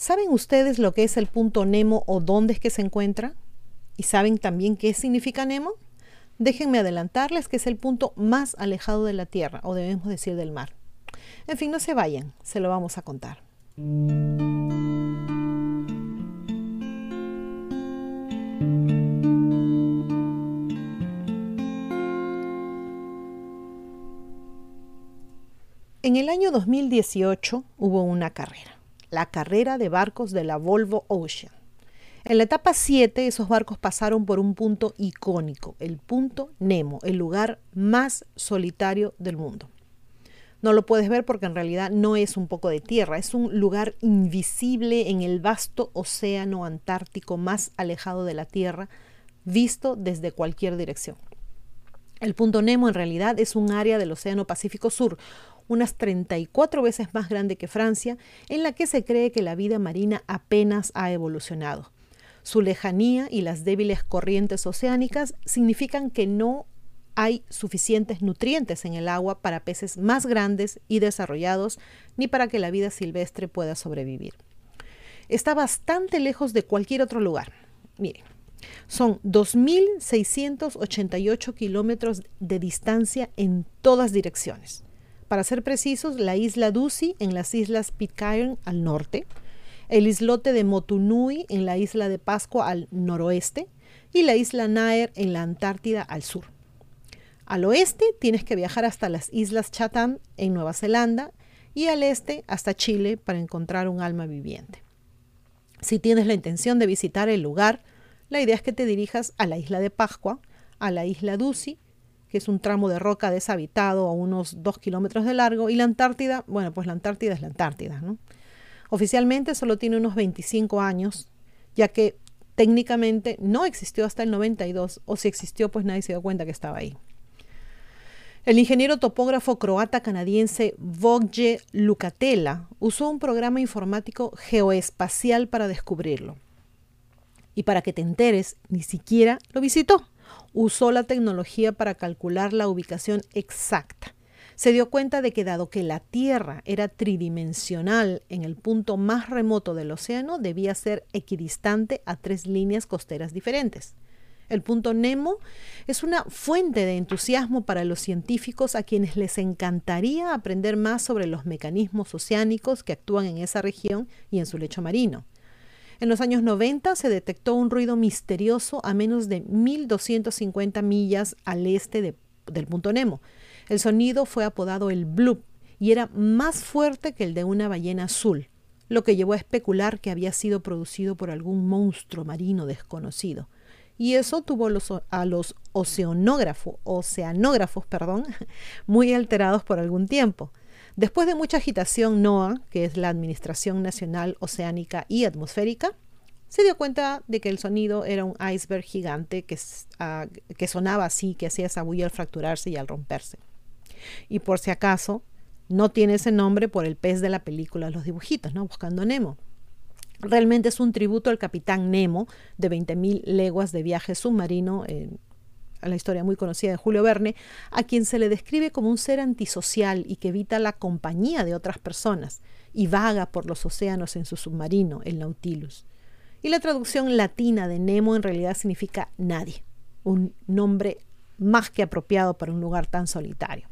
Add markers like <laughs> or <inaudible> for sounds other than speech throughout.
¿Saben ustedes lo que es el punto Nemo o dónde es que se encuentra? ¿Y saben también qué significa Nemo? Déjenme adelantarles que es el punto más alejado de la Tierra, o debemos decir del mar. En fin, no se vayan, se lo vamos a contar. En el año 2018 hubo una carrera, la carrera de barcos de la Volvo Ocean. En la etapa 7 esos barcos pasaron por un punto icónico, el punto Nemo, el lugar más solitario del mundo. No lo puedes ver porque en realidad no es un poco de tierra, es un lugar invisible en el vasto océano antártico más alejado de la Tierra, visto desde cualquier dirección. El punto Nemo en realidad es un área del Océano Pacífico Sur, unas 34 veces más grande que Francia, en la que se cree que la vida marina apenas ha evolucionado. Su lejanía y las débiles corrientes oceánicas significan que no hay suficientes nutrientes en el agua para peces más grandes y desarrollados, ni para que la vida silvestre pueda sobrevivir. Está bastante lejos de cualquier otro lugar. Miren, son 2.688 kilómetros de distancia en todas direcciones. Para ser precisos, la isla Dusi en las islas Pitcairn al norte, el islote de Motunui en la isla de Pascua al noroeste y la isla Naer en la Antártida al sur. Al oeste tienes que viajar hasta las islas Chatham en Nueva Zelanda y al este hasta Chile para encontrar un alma viviente. Si tienes la intención de visitar el lugar, la idea es que te dirijas a la isla de Pascua, a la isla Dusi que es un tramo de roca deshabitado a unos dos kilómetros de largo, y la Antártida, bueno, pues la Antártida es la Antártida, ¿no? Oficialmente solo tiene unos 25 años, ya que técnicamente no existió hasta el 92, o si existió, pues nadie se dio cuenta que estaba ahí. El ingeniero topógrafo croata-canadiense Vogje Lukatela usó un programa informático geoespacial para descubrirlo. Y para que te enteres, ni siquiera lo visitó usó la tecnología para calcular la ubicación exacta. Se dio cuenta de que dado que la Tierra era tridimensional en el punto más remoto del océano, debía ser equidistante a tres líneas costeras diferentes. El punto Nemo es una fuente de entusiasmo para los científicos a quienes les encantaría aprender más sobre los mecanismos oceánicos que actúan en esa región y en su lecho marino. En los años 90 se detectó un ruido misterioso a menos de 1250 millas al este del punto Nemo. El sonido fue apodado el bloop y era más fuerte que el de una ballena azul, lo que llevó a especular que había sido producido por algún monstruo marino desconocido. Y eso tuvo a los oceanógrafos, oceanógrafos <laughs> muy alterados por algún tiempo. Después de mucha agitación, NOAA, que es la Administración Nacional Oceánica y Atmosférica, se dio cuenta de que el sonido era un iceberg gigante que, ah, que sonaba así, que hacía esa bulla al fracturarse y al romperse. Y por si acaso, no tiene ese nombre por el pez de la película Los dibujitos, ¿no? Buscando Nemo. Realmente es un tributo al capitán Nemo de 20.000 leguas de viaje submarino en, a la historia muy conocida de Julio Verne, a quien se le describe como un ser antisocial y que evita la compañía de otras personas y vaga por los océanos en su submarino, el Nautilus. Y la traducción latina de Nemo en realidad significa nadie, un nombre más que apropiado para un lugar tan solitario.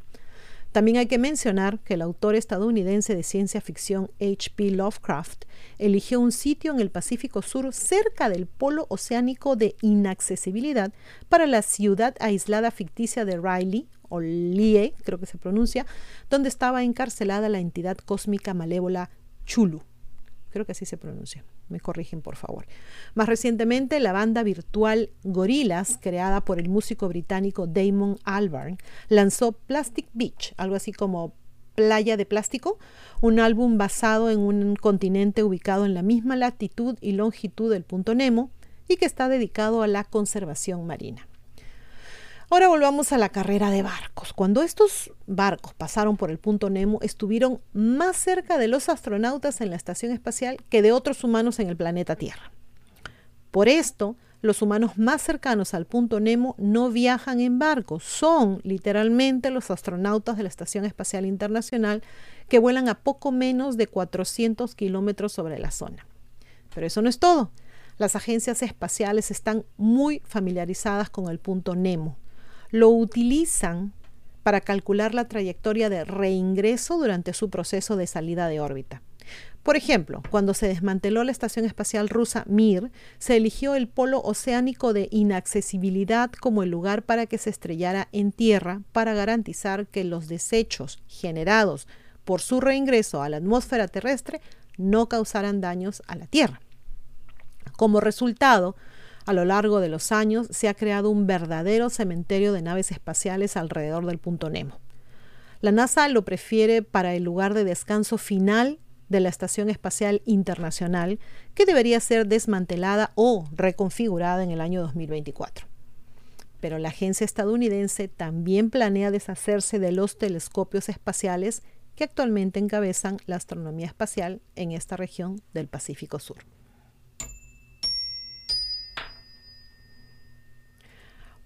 También hay que mencionar que el autor estadounidense de ciencia ficción H.P. Lovecraft eligió un sitio en el Pacífico Sur cerca del polo oceánico de inaccesibilidad para la ciudad aislada ficticia de Riley, o Lie, creo que se pronuncia, donde estaba encarcelada la entidad cósmica malévola Chulu. Creo que así se pronuncia me corrigen por favor. Más recientemente, la banda virtual Gorillaz, creada por el músico británico Damon Albarn, lanzó Plastic Beach, algo así como Playa de Plástico, un álbum basado en un continente ubicado en la misma latitud y longitud del punto Nemo y que está dedicado a la conservación marina. Ahora volvamos a la carrera de barcos. Cuando estos barcos pasaron por el punto Nemo, estuvieron más cerca de los astronautas en la estación espacial que de otros humanos en el planeta Tierra. Por esto, los humanos más cercanos al punto Nemo no viajan en barcos, son literalmente los astronautas de la Estación Espacial Internacional que vuelan a poco menos de 400 kilómetros sobre la zona. Pero eso no es todo. Las agencias espaciales están muy familiarizadas con el punto Nemo. Lo utilizan para calcular la trayectoria de reingreso durante su proceso de salida de órbita. Por ejemplo, cuando se desmanteló la estación espacial rusa Mir, se eligió el polo oceánico de inaccesibilidad como el lugar para que se estrellara en tierra para garantizar que los desechos generados por su reingreso a la atmósfera terrestre no causaran daños a la Tierra. Como resultado, a lo largo de los años se ha creado un verdadero cementerio de naves espaciales alrededor del punto Nemo. La NASA lo prefiere para el lugar de descanso final de la Estación Espacial Internacional, que debería ser desmantelada o reconfigurada en el año 2024. Pero la agencia estadounidense también planea deshacerse de los telescopios espaciales que actualmente encabezan la astronomía espacial en esta región del Pacífico Sur.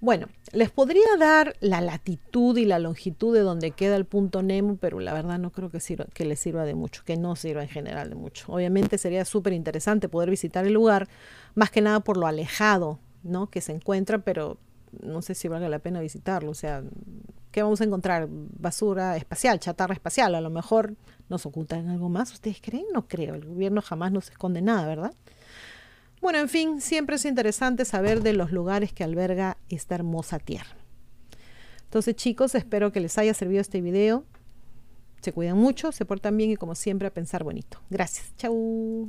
Bueno, les podría dar la latitud y la longitud de donde queda el punto Nemo, pero la verdad no creo que, sirva, que les sirva de mucho, que no sirva en general de mucho. Obviamente sería súper interesante poder visitar el lugar, más que nada por lo alejado ¿no? que se encuentra, pero no sé si valga la pena visitarlo. O sea, ¿qué vamos a encontrar? Basura espacial, chatarra espacial. A lo mejor nos ocultan algo más. ¿Ustedes creen? No creo. El gobierno jamás nos esconde nada, ¿verdad? Bueno, en fin, siempre es interesante saber de los lugares que alberga esta hermosa tierra. Entonces chicos, espero que les haya servido este video. Se cuidan mucho, se portan bien y como siempre a pensar bonito. Gracias. Chau.